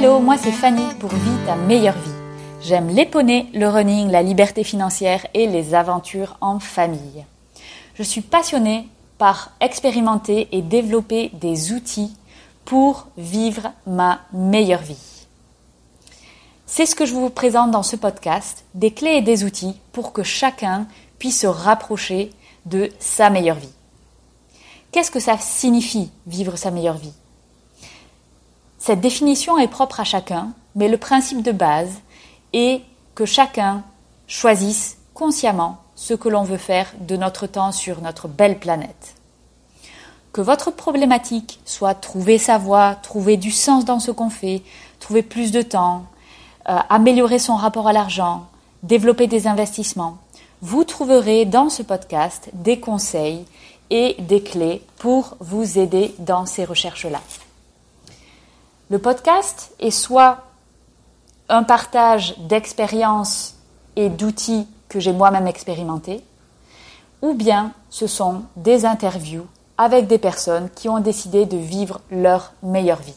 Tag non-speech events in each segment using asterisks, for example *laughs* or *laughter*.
Hello, moi c'est Fanny pour Vie ta meilleure vie. J'aime les poneys, le running, la liberté financière et les aventures en famille. Je suis passionnée par expérimenter et développer des outils pour vivre ma meilleure vie. C'est ce que je vous présente dans ce podcast, des clés et des outils pour que chacun puisse se rapprocher de sa meilleure vie. Qu'est-ce que ça signifie vivre sa meilleure vie? Cette définition est propre à chacun, mais le principe de base est que chacun choisisse consciemment ce que l'on veut faire de notre temps sur notre belle planète. Que votre problématique soit trouver sa voie, trouver du sens dans ce qu'on fait, trouver plus de temps, euh, améliorer son rapport à l'argent, développer des investissements, vous trouverez dans ce podcast des conseils et des clés pour vous aider dans ces recherches-là. Le podcast est soit un partage d'expériences et d'outils que j'ai moi-même expérimentés, ou bien ce sont des interviews avec des personnes qui ont décidé de vivre leur meilleure vie.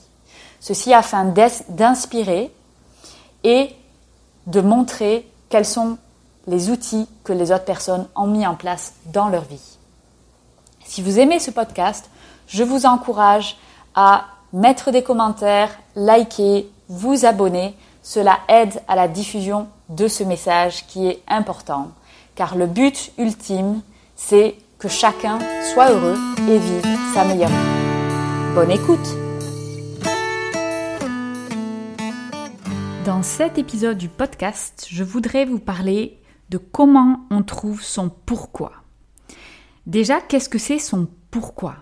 Ceci afin d'inspirer et de montrer quels sont les outils que les autres personnes ont mis en place dans leur vie. Si vous aimez ce podcast, je vous encourage à mettre des commentaires, liker, vous abonner. Cela aide à la diffusion de ce message qui est important, car le but ultime, c'est que chacun soit heureux et vive sa meilleure vie. Bonne écoute Dans cet épisode du podcast, je voudrais vous parler de comment on trouve son pourquoi. Déjà, qu'est-ce que c'est son pourquoi?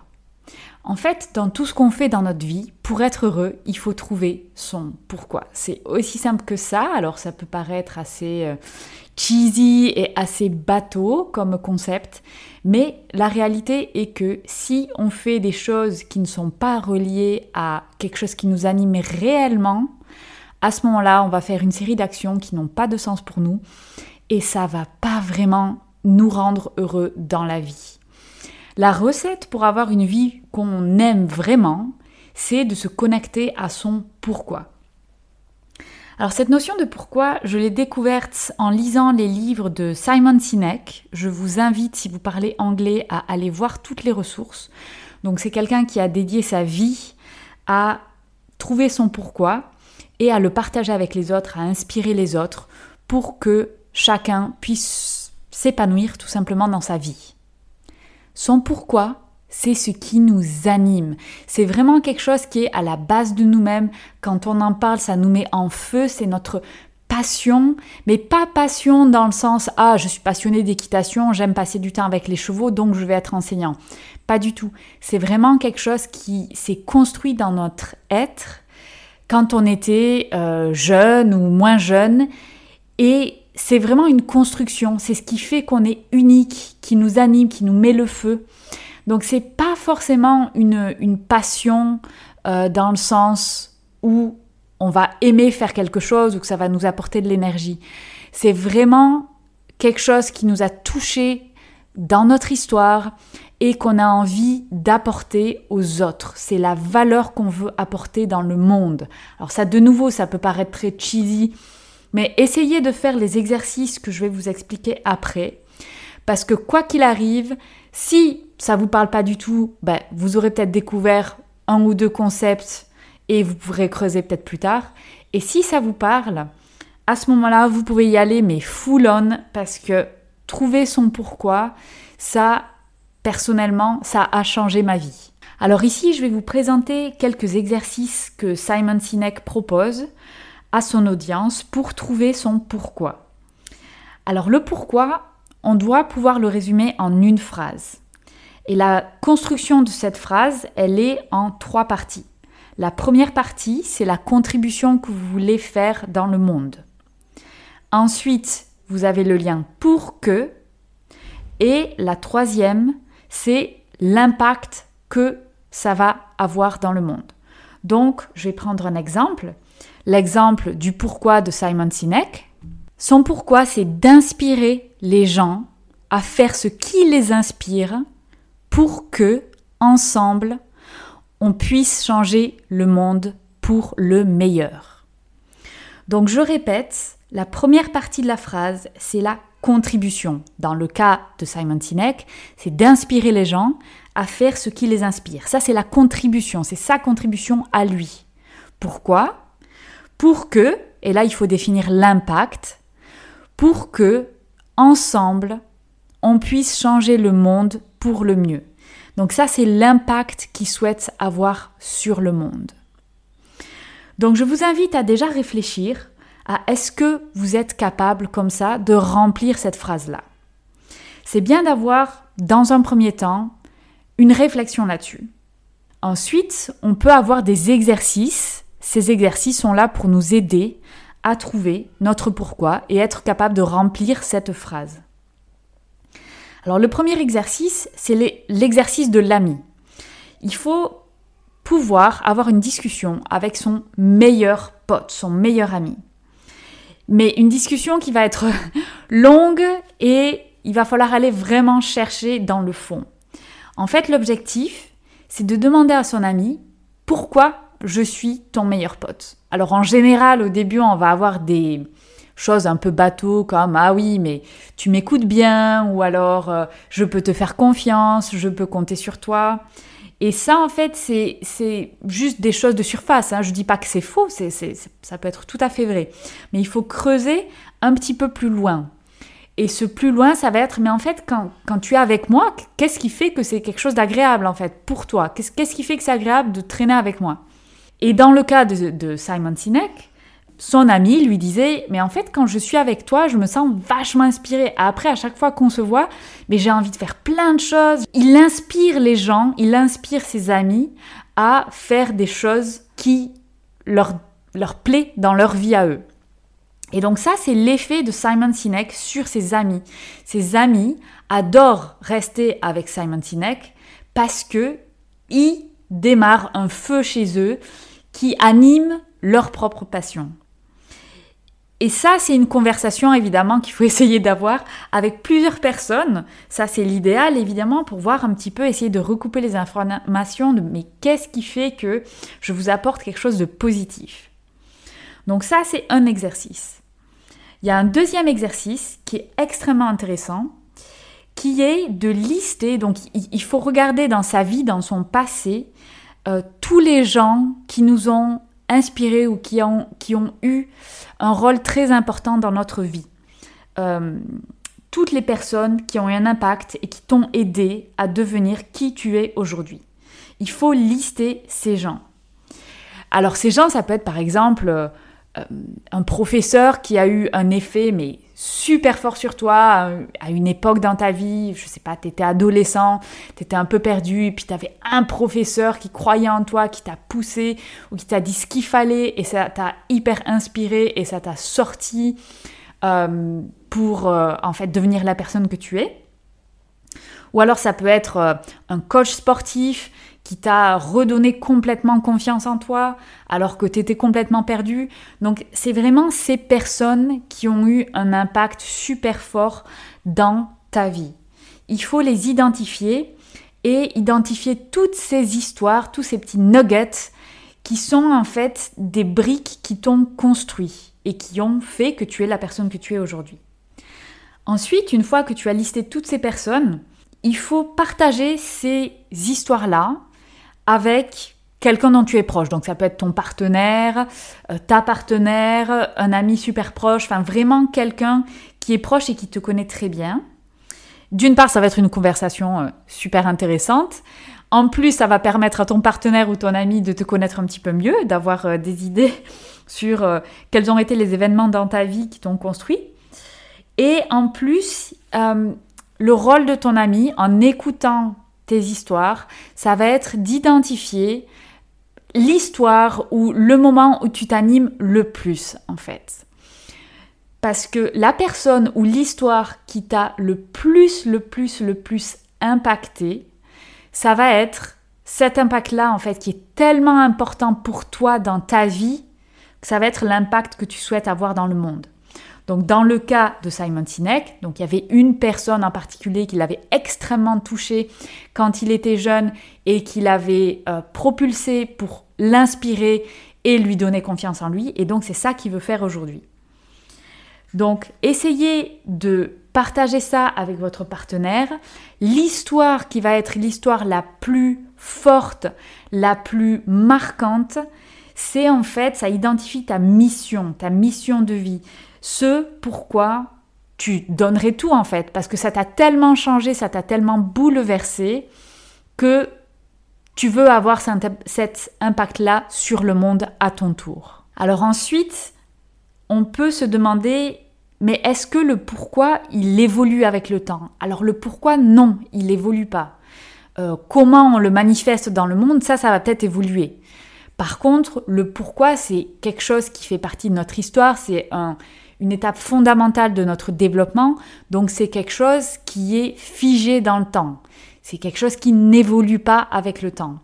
En fait, dans tout ce qu'on fait dans notre vie, pour être heureux, il faut trouver son pourquoi. C'est aussi simple que ça, alors ça peut paraître assez euh, cheesy et assez bateau comme concept, mais la réalité est que si on fait des choses qui ne sont pas reliées à quelque chose qui nous anime réellement, à ce moment-là, on va faire une série d'actions qui n'ont pas de sens pour nous et ça va pas vraiment nous rendre heureux dans la vie. La recette pour avoir une vie qu'on aime vraiment, c'est de se connecter à son pourquoi. Alors cette notion de pourquoi, je l'ai découverte en lisant les livres de Simon Sinek. Je vous invite, si vous parlez anglais, à aller voir toutes les ressources. Donc c'est quelqu'un qui a dédié sa vie à trouver son pourquoi et à le partager avec les autres, à inspirer les autres pour que chacun puisse s'épanouir tout simplement dans sa vie. Son pourquoi, c'est ce qui nous anime. C'est vraiment quelque chose qui est à la base de nous-mêmes. Quand on en parle, ça nous met en feu, c'est notre passion, mais pas passion dans le sens ah je suis passionné d'équitation, j'aime passer du temps avec les chevaux, donc je vais être enseignant. Pas du tout. C'est vraiment quelque chose qui s'est construit dans notre être quand on était euh, jeune ou moins jeune et c'est vraiment une construction, c'est ce qui fait qu'on est unique, qui nous anime, qui nous met le feu. Donc c'est pas forcément une, passion euh, dans le sens où on va aimer faire quelque chose ou que ça va nous apporter de l'énergie. C'est vraiment quelque chose qui nous a touchés dans notre histoire et qu'on a envie d'apporter aux autres. C'est la valeur qu'on veut apporter dans le monde. Alors ça, de nouveau, ça peut paraître très cheesy, mais essayez de faire les exercices que je vais vous expliquer après. Parce que quoi qu'il arrive, si ça vous parle pas du tout, ben, vous aurez peut-être découvert un ou deux concepts et vous pourrez creuser peut-être plus tard. Et si ça vous parle, à ce moment-là, vous pouvez y aller, mais full on, parce que trouver son pourquoi, ça, personnellement, ça a changé ma vie. Alors ici, je vais vous présenter quelques exercices que Simon Sinek propose à son audience pour trouver son pourquoi. Alors le pourquoi, on doit pouvoir le résumer en une phrase. Et la construction de cette phrase, elle est en trois parties. La première partie, c'est la contribution que vous voulez faire dans le monde. Ensuite, vous avez le lien pour que. Et la troisième, c'est l'impact que ça va avoir dans le monde. Donc, je vais prendre un exemple l'exemple du pourquoi de Simon Sinek. Son pourquoi, c'est d'inspirer les gens à faire ce qui les inspire pour que, ensemble, on puisse changer le monde pour le meilleur. Donc je répète, la première partie de la phrase, c'est la contribution. Dans le cas de Simon Sinek, c'est d'inspirer les gens à faire ce qui les inspire. Ça, c'est la contribution, c'est sa contribution à lui. Pourquoi? Pour que, et là il faut définir l'impact, pour que, ensemble, on puisse changer le monde pour le mieux. Donc ça, c'est l'impact qu'il souhaite avoir sur le monde. Donc je vous invite à déjà réfléchir à est-ce que vous êtes capable comme ça de remplir cette phrase-là. C'est bien d'avoir, dans un premier temps, une réflexion là-dessus. Ensuite, on peut avoir des exercices. Ces exercices sont là pour nous aider à trouver notre pourquoi et être capable de remplir cette phrase. Alors le premier exercice, c'est l'exercice de l'ami. Il faut pouvoir avoir une discussion avec son meilleur pote, son meilleur ami. Mais une discussion qui va être *laughs* longue et il va falloir aller vraiment chercher dans le fond. En fait, l'objectif, c'est de demander à son ami pourquoi je suis ton meilleur pote. Alors en général, au début, on va avoir des choses un peu bateau comme ah oui, mais tu m'écoutes bien ou alors euh, je peux te faire confiance, je peux compter sur toi. Et ça, en fait, c'est juste des choses de surface. Hein. Je dis pas que c'est faux, ça peut être tout à fait vrai. Mais il faut creuser un petit peu plus loin. Et ce plus loin, ça va être, mais en fait, quand, quand tu es avec moi, qu'est-ce qui fait que c'est quelque chose d'agréable, en fait, pour toi? Qu'est-ce qui fait que c'est agréable de traîner avec moi? Et dans le cas de, Simon Sinek, son ami lui disait mais en fait quand je suis avec toi je me sens vachement inspiré après à chaque fois qu'on se voit mais j'ai envie de faire plein de choses. Il inspire les gens il inspire ses amis à faire des choses qui leur leur plaît dans leur vie à eux et donc ça c'est l'effet de Simon Sinek sur ses amis ses amis adorent rester avec Simon Sinek parce que il démarre un feu chez eux qui anime leur propre passion. Et ça, c'est une conversation évidemment qu'il faut *laughs* essayer d'avoir avec plusieurs personnes. Ça, c'est l'idéal évidemment pour voir un petit peu, essayer de recouper les informations de mais qu'est-ce qui fait que je vous apporte quelque chose de positif? Donc ça, c'est un exercice. Il y a un deuxième exercice qui est extrêmement intéressant, qui est de lister, donc il faut regarder dans sa vie, dans son passé, euh, tous les gens qui nous ont inspirés ou qui ont, qui ont eu un rôle très important dans notre vie. Euh, toutes les personnes qui ont eu un impact et qui t'ont aidé à devenir qui tu es aujourd'hui. Il faut lister ces gens. Alors ces gens, ça peut être par exemple euh, un professeur qui a eu un effet mais super fort sur toi à une époque dans ta vie, je sais pas, tu étais adolescent, tu étais un peu perdu, et puis tu avais un professeur qui croyait en toi, qui t'a poussé ou qui t'a dit ce qu'il fallait et ça t'a hyper inspiré et ça t'a sorti euh, pour euh, en fait devenir la personne que tu es. Ou alors ça peut être euh, un coach sportif qui t'a redonné complètement confiance en toi alors que tu étais complètement perdu. Donc c'est vraiment ces personnes qui ont eu un impact super fort dans ta vie. Il faut les identifier et identifier toutes ces histoires, tous ces petits nuggets qui sont en fait des briques qui t'ont construit et qui ont fait que tu es la personne que tu es aujourd'hui. Ensuite, une fois que tu as listé toutes ces personnes, il faut partager ces histoires-là avec quelqu'un dont tu es proche. Donc ça peut être ton partenaire, euh, ta partenaire, un ami super proche, enfin vraiment quelqu'un qui est proche et qui te connaît très bien. D'une part, ça va être une conversation euh, super intéressante. En plus, ça va permettre à ton partenaire ou ton ami de te connaître un petit peu mieux, d'avoir euh, des idées *laughs* sur quels ont été les événements dans ta vie qui t'ont construit. Et en plus, le rôle de ton ami en écoutant histoires, ça va être d'identifier l'histoire ou le moment où tu t'animes le plus en fait. Parce que la personne ou l'histoire qui t'a le plus, le plus, le plus impacté, ça va être cet impact-là en fait qui est tellement important pour toi dans ta vie que ça va être l'impact que tu souhaites avoir dans le monde. Donc dans le cas de Simon Sinek, donc il y avait une personne en particulier qui l'avait extrêmement touché quand il était jeune et qui l'avait euh, propulsé pour l'inspirer et lui donner confiance en lui. Et donc c'est ça qu'il veut faire aujourd'hui. Donc essayez de partager ça avec votre partenaire. L'histoire qui va être l'histoire la plus forte, la plus marquante, c'est en fait, ça identifie ta mission, ta mission de vie. Ce pourquoi tu donnerais tout en fait, parce que ça t'a tellement changé, ça t'a tellement bouleversé que tu veux avoir cet impact-là sur le monde à ton tour. Alors ensuite, on peut se demander, mais est-ce que le pourquoi, il évolue avec le temps? Alors le pourquoi, non, il n'évolue pas. Euh, comment on le manifeste dans le monde, ça, ça va peut-être évoluer. Par contre, le pourquoi, c'est quelque chose qui fait partie de notre histoire, c'est une étape fondamentale de notre développement, donc c'est quelque chose qui est figé dans le temps. C'est quelque chose qui n'évolue pas avec le temps.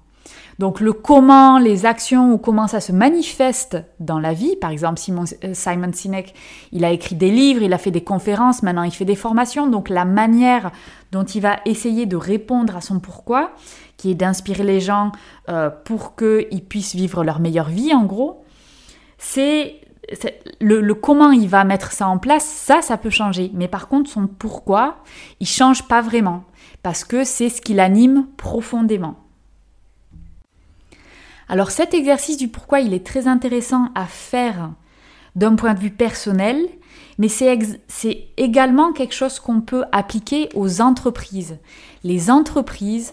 Donc le comment, les actions ou comment ça se manifeste dans la vie. Par exemple, euh, Simon Sinek, il a écrit des livres, il a fait des conférences, maintenant il fait des formations. Donc la manière dont il va essayer de répondre à son pourquoi, qui est d'inspirer les gens euh, pour qu'ils puissent vivre leur meilleure vie, en gros, c'est le, comment il va mettre ça en place, ça, ça peut changer. Mais par contre, son pourquoi, il change pas vraiment parce que c'est ce qui l'anime profondément. Alors cet exercice du pourquoi, il est très intéressant à faire d'un point de vue personnel, mais c'est également quelque chose qu'on peut appliquer aux entreprises. Les entreprises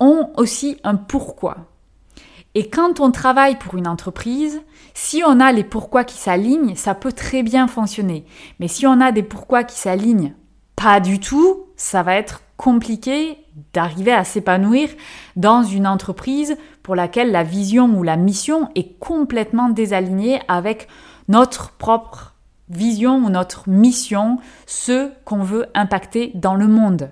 ont aussi un pourquoi. Et quand on travaille pour une entreprise, si on a les pourquoi qui s'alignent, ça peut très bien fonctionner. Mais si on a des pourquoi qui s'alignent pas du tout, ça va être compliqué d'arriver à s'épanouir dans une entreprise pour laquelle la vision ou la mission est complètement désalignée avec notre propre vision ou notre mission, ce qu'on veut impacter dans le monde.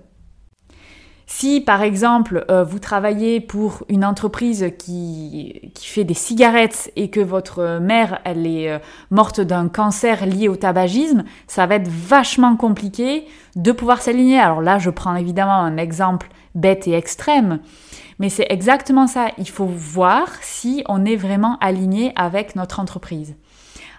Si par exemple euh, vous travaillez pour une entreprise qui, qui, fait des cigarettes et que votre mère elle est euh, morte d'un cancer lié au tabagisme, ça va être vachement compliqué de pouvoir s'aligner. Alors là je prends évidemment un exemple bête et extrême, mais c'est exactement ça. Il faut voir si on est vraiment aligné avec notre entreprise.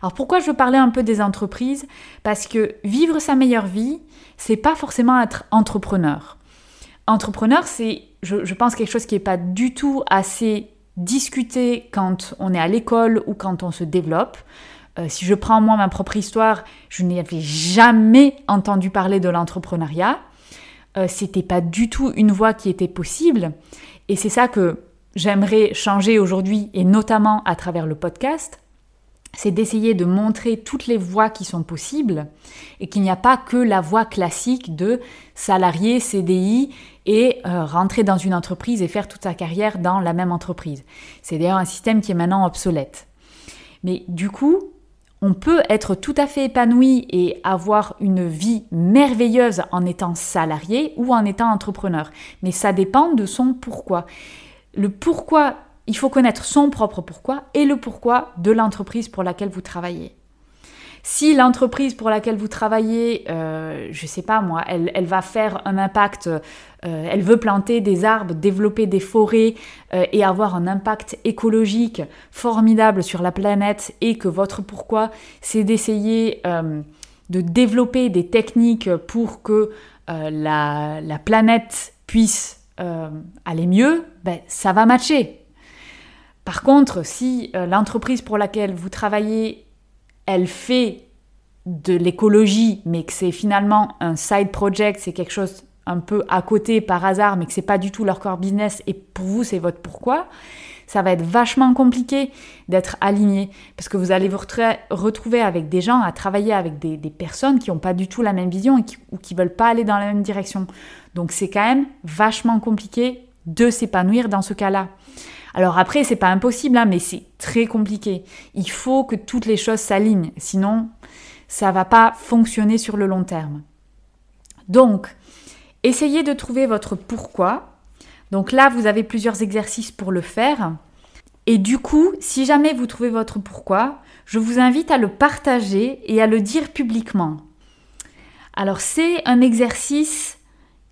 Alors pourquoi je veux parler un peu des entreprises? Parce que vivre sa meilleure vie, c'est pas forcément être entrepreneur. Entrepreneur, c'est, je, pense, quelque chose qui n'est pas du tout assez discuté quand on est à l'école ou quand on se développe. Euh, si je prends moi ma propre histoire, je n'avais jamais entendu parler de l'entrepreneuriat. Euh, c'était pas du tout une voie qui était possible. Et c'est ça que j'aimerais changer aujourd'hui, et notamment à travers le podcast c'est d'essayer de montrer toutes les voies qui sont possibles et qu'il n'y a pas que la voie classique de salarié, CDI et euh, rentrer dans une entreprise et faire toute sa carrière dans la même entreprise. C'est d'ailleurs un système qui est maintenant obsolète. Mais du coup, on peut être tout à fait épanoui et avoir une vie merveilleuse en étant salarié ou en étant entrepreneur. Mais ça dépend de son pourquoi. Le pourquoi il faut connaître son propre pourquoi et le pourquoi de l'entreprise pour laquelle vous travaillez. Si l'entreprise pour laquelle vous travaillez, euh, je ne sais pas moi, elle, va faire un impact, euh, elle veut planter des arbres, développer des forêts euh, et avoir un impact écologique formidable sur la planète et que votre pourquoi, c'est d'essayer de développer des techniques pour que la, la, planète puisse aller mieux, ben, ça va matcher. Par contre, si euh, l'entreprise pour laquelle vous travaillez, elle fait de l'écologie, mais que c'est finalement un side project, c'est quelque chose un peu à côté par hasard, mais que c'est pas du tout leur core business et pour vous c'est votre pourquoi, ça va être vachement compliqué d'être aligné parce que vous allez vous retrouver avec des gens, à travailler avec des, personnes qui n'ont pas du tout la même vision ou qui veulent pas aller dans la même direction. Donc c'est quand même vachement compliqué de s'épanouir dans ce cas-là. Alors après, c'est pas impossible, hein, mais c'est très compliqué. Il faut que toutes les choses s'alignent, sinon ça va pas fonctionner sur le long terme. Donc, essayez de trouver votre pourquoi. Donc là, vous avez plusieurs exercices pour le faire. Et du coup, si jamais vous trouvez votre pourquoi, je vous invite à le partager et à le dire publiquement. Alors c'est un exercice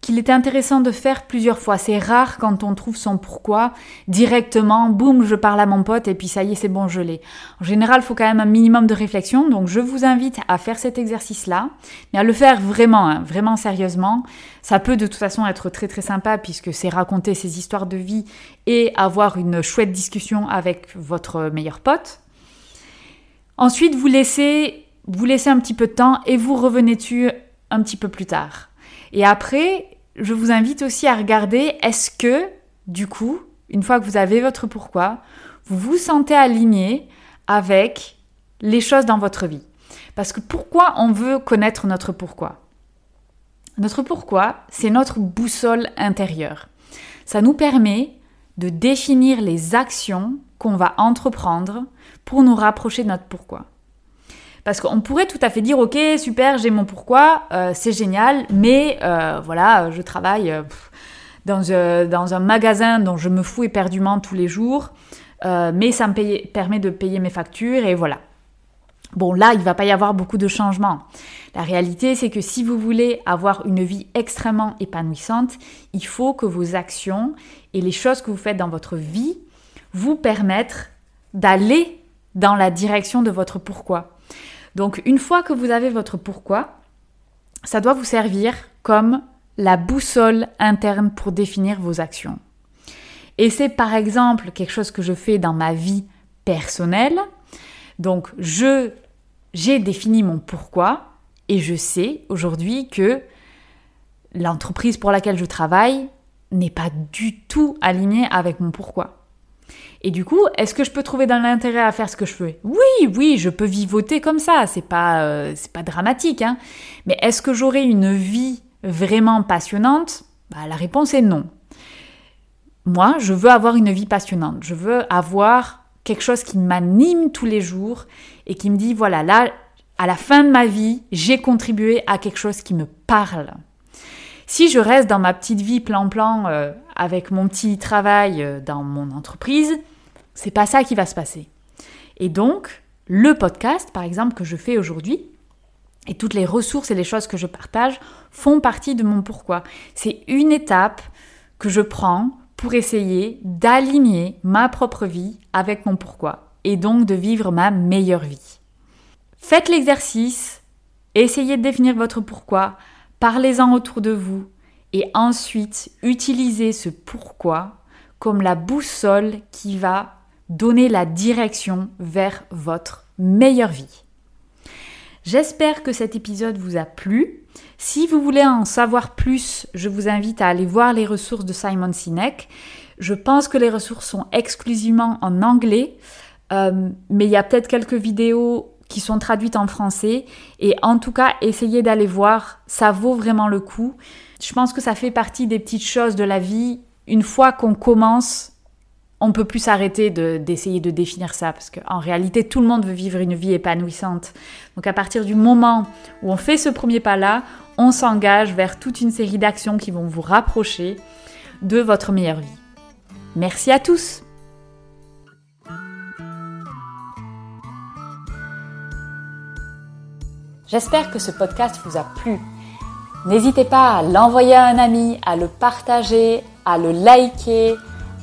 qu'il était intéressant de faire plusieurs fois. C'est rare quand on trouve son pourquoi directement, boum, je parle à mon pote et puis ça y est, c'est bon, je l'ai. En général, il faut quand même un minimum de réflexion, donc je vous invite à faire cet exercice-là, mais à le faire vraiment, hein, vraiment sérieusement. Ça peut de toute façon être très très sympa puisque c'est raconter ses histoires de vie et avoir une chouette discussion avec votre meilleur pote. Ensuite, vous laissez, vous laissez un petit peu de temps et vous revenez dessus un petit peu plus tard. Et après, je vous invite aussi à regarder est-ce que, du coup, une fois que vous avez votre pourquoi, vous vous sentez aligné avec les choses dans votre vie? Parce que pourquoi on veut connaître notre pourquoi? Notre pourquoi, c'est notre boussole intérieure. Ça nous permet de définir les actions qu'on va entreprendre pour nous rapprocher de notre pourquoi. Parce qu'on pourrait tout à fait dire, ok, super, j'ai mon pourquoi, euh, c'est génial, mais euh, voilà, je travaille euh, dans, un magasin dont je me fous éperdument tous les jours, mais ça me permet de payer mes factures et voilà. Bon, là, il va pas y avoir beaucoup de changements. La réalité, c'est que si vous voulez avoir une vie extrêmement épanouissante, il faut que vos actions et les choses que vous faites dans votre vie vous permettent d'aller dans la direction de votre pourquoi. Donc une fois que vous avez votre pourquoi, ça doit vous servir comme la boussole interne pour définir vos actions. Et c'est par exemple quelque chose que je fais dans ma vie personnelle. Donc je j'ai défini mon pourquoi et je sais aujourd'hui que l'entreprise pour laquelle je travaille n'est pas du tout alignée avec mon pourquoi. Et du coup, est-ce que je peux trouver dans l'intérêt à faire ce que je fais Oui, oui, je peux vivoter comme ça, c'est pas, euh, pas dramatique. Hein. Mais est-ce que j'aurai une vie vraiment passionnante? Bah, La réponse est non. Moi, je veux avoir une vie passionnante. Je veux avoir quelque chose qui m'anime tous les jours et qui me dit, voilà, là, à la fin de ma vie, j'ai contribué à quelque chose qui me parle. Si je reste dans ma petite vie plan-plan euh, avec mon petit travail euh, dans mon entreprise, c'est pas ça qui va se passer. Et donc, le podcast, par exemple, que je fais aujourd'hui, et toutes les ressources et les choses que je partage font partie de mon pourquoi. C'est une étape que je prends pour essayer d'aligner ma propre vie avec mon pourquoi et donc de vivre ma meilleure vie. Faites l'exercice, essayez de définir votre pourquoi, parlez-en autour de vous et ensuite utilisez ce pourquoi comme la boussole qui va donner la direction vers votre meilleure vie. J'espère que cet épisode vous a plu. Si vous voulez en savoir plus, je vous invite à aller voir les ressources de Simon Sinek. Je pense que les ressources sont exclusivement en anglais, euh, mais il y a peut-être quelques vidéos qui sont traduites en français. Et en tout cas, essayez d'aller voir, ça vaut vraiment le coup. Je pense que ça fait partie des petites choses de la vie. Une fois qu'on commence, on peut plus s'arrêter d'essayer de, définir ça parce qu'en réalité tout le monde veut vivre une vie épanouissante. Donc à partir du moment où on fait ce premier pas là, on s'engage vers toute une série d'actions qui vont vous rapprocher de votre meilleure vie. Merci à tous. J'espère que ce podcast vous a plu. N'hésitez pas à l'envoyer à un ami, à le partager, à le liker